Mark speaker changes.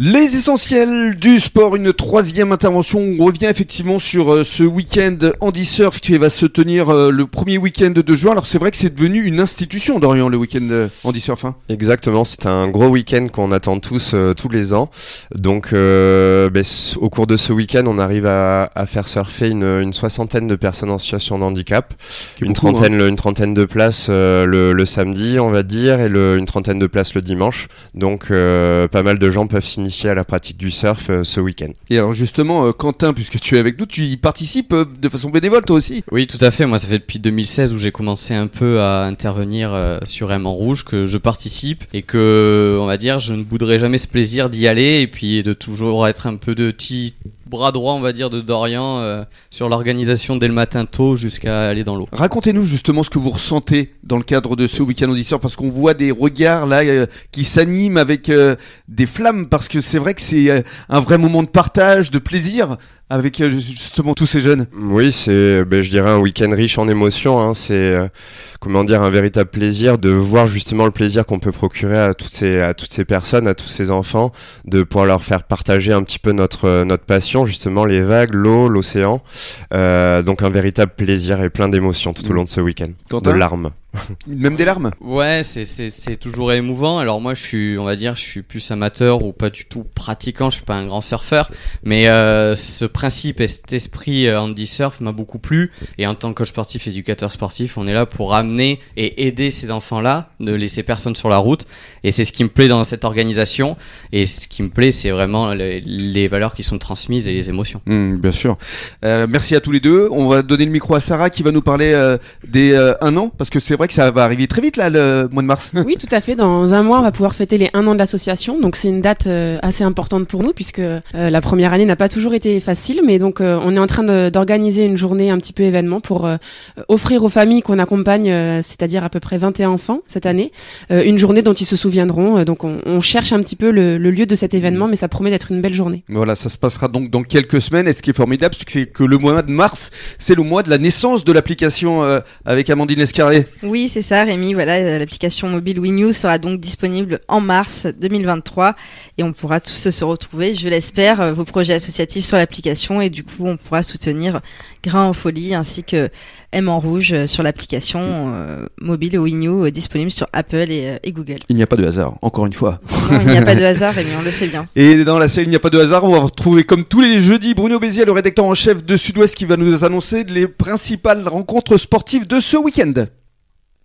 Speaker 1: Les essentiels du sport, une troisième intervention. On revient effectivement sur euh, ce week-end Andy Surf qui va se tenir euh, le premier week-end de juin. Alors c'est vrai que c'est devenu une institution d'Orient le week-end euh, Andy Surf. Hein.
Speaker 2: Exactement, c'est un gros week-end qu'on attend tous tous les ans. Donc ben, au cours de ce week-end, on arrive à, faire surfer une, soixantaine de personnes en situation de handicap, une trentaine,
Speaker 1: hein.
Speaker 2: une trentaine de places le, samedi, on va dire, et une trentaine de places le dimanche. Donc pas mal de gens peuvent signer à la pratique du surf euh, ce week-end.
Speaker 1: Et alors justement, euh, Quentin, puisque tu es avec nous, tu y participes euh, de façon bénévole toi aussi?
Speaker 3: Oui, tout à fait. Moi, ça fait depuis 2016 où j'ai commencé un peu à intervenir sur M en rouge que je participe et que, on va dire, je ne bouderai jamais ce plaisir d'y aller et puis de toujours être un peu de petit bras droit, on va dire, de Dorian euh, sur l'organisation dès le matin tôt jusqu'à aller dans l'eau.
Speaker 1: Racontez-nous justement ce que vous ressentez dans le cadre de ce week-end auditeur, parce qu'on voit des regards là euh, qui s'animent avec euh, des flammes, parce que c'est vrai que c'est un vrai moment de partage, de plaisir avec euh, justement tous ces jeunes
Speaker 2: Oui, c'est, ben, je dirais, un week-end riche en émotions. Hein. C'est, euh, comment dire, un véritable plaisir de voir justement le plaisir qu'on peut procurer à toutes ces, à toutes ces personnes, à tous ces enfants, de pouvoir leur faire partager un petit peu notre, notre passion, justement, les vagues, l'eau, l'océan. donc un véritable plaisir et plein d'émotions tout au long de ce week-end. De larmes.
Speaker 1: Même des larmes
Speaker 3: Ouais, c'est toujours émouvant. Alors moi, je suis, on va dire, je suis plus amateur ou pas du tout pratiquant. Je suis pas un grand surfeur, mais euh, ce principe et cet esprit euh, Andy Surf m'a beaucoup plu. Et en tant que coach sportif, éducateur sportif, on est là pour amener et aider ces enfants-là, ne laisser personne sur la route. Et c'est ce qui me plaît dans cette organisation. Et ce qui me plaît, c'est vraiment les, valeurs qui sont transmises et les émotions.
Speaker 1: Mmh, bien sûr. Euh, merci à tous les deux. On va donner le micro à Sarah qui va nous parler des un an parce que c'est vrai que ça va arriver très vite là, le mois de mars.
Speaker 4: Oui, tout à fait. Dans un mois, on va pouvoir fêter les un an de l'association. Donc c'est une date euh, assez importante pour nous puisque euh, la première année n'a pas toujours été facile. Mais donc euh, on est en train d'organiser une journée un petit peu événement pour offrir aux familles qu'on accompagne, c'est-à-dire à peu près 21 enfants cette année, une journée dont ils se souviendront. donc on, cherche un petit peu le, lieu de cet événement, mais ça promet d'être une belle journée.
Speaker 1: Voilà, ça se passera donc dans quelques semaines. Et ce qui est formidable, c'est que le mois de mars, c'est le mois de la naissance de l'application avec Amandine Escarré.
Speaker 5: Oui, c'est ça, Rémi. Voilà, l'application mobile WeNews sera donc disponible en mars 2023 et on pourra tous se retrouver, je l'espère, euh, vos projets associatifs sur l'application et du coup, on pourra soutenir Grain en folie ainsi que M en rouge euh, sur l'application euh, mobile WeNew disponible sur Apple et, Google.
Speaker 1: Il n'y a pas de hasard, encore une fois.
Speaker 5: Non, il n'y a pas de hasard, Rémi, on le sait bien.
Speaker 1: Et dans la série Il n'y a pas de hasard, on va retrouver comme tous les jeudis Bruno Bézier, le rédacteur en chef de Sud-Ouest, qui va nous annoncer les principales rencontres sportives de ce week-end.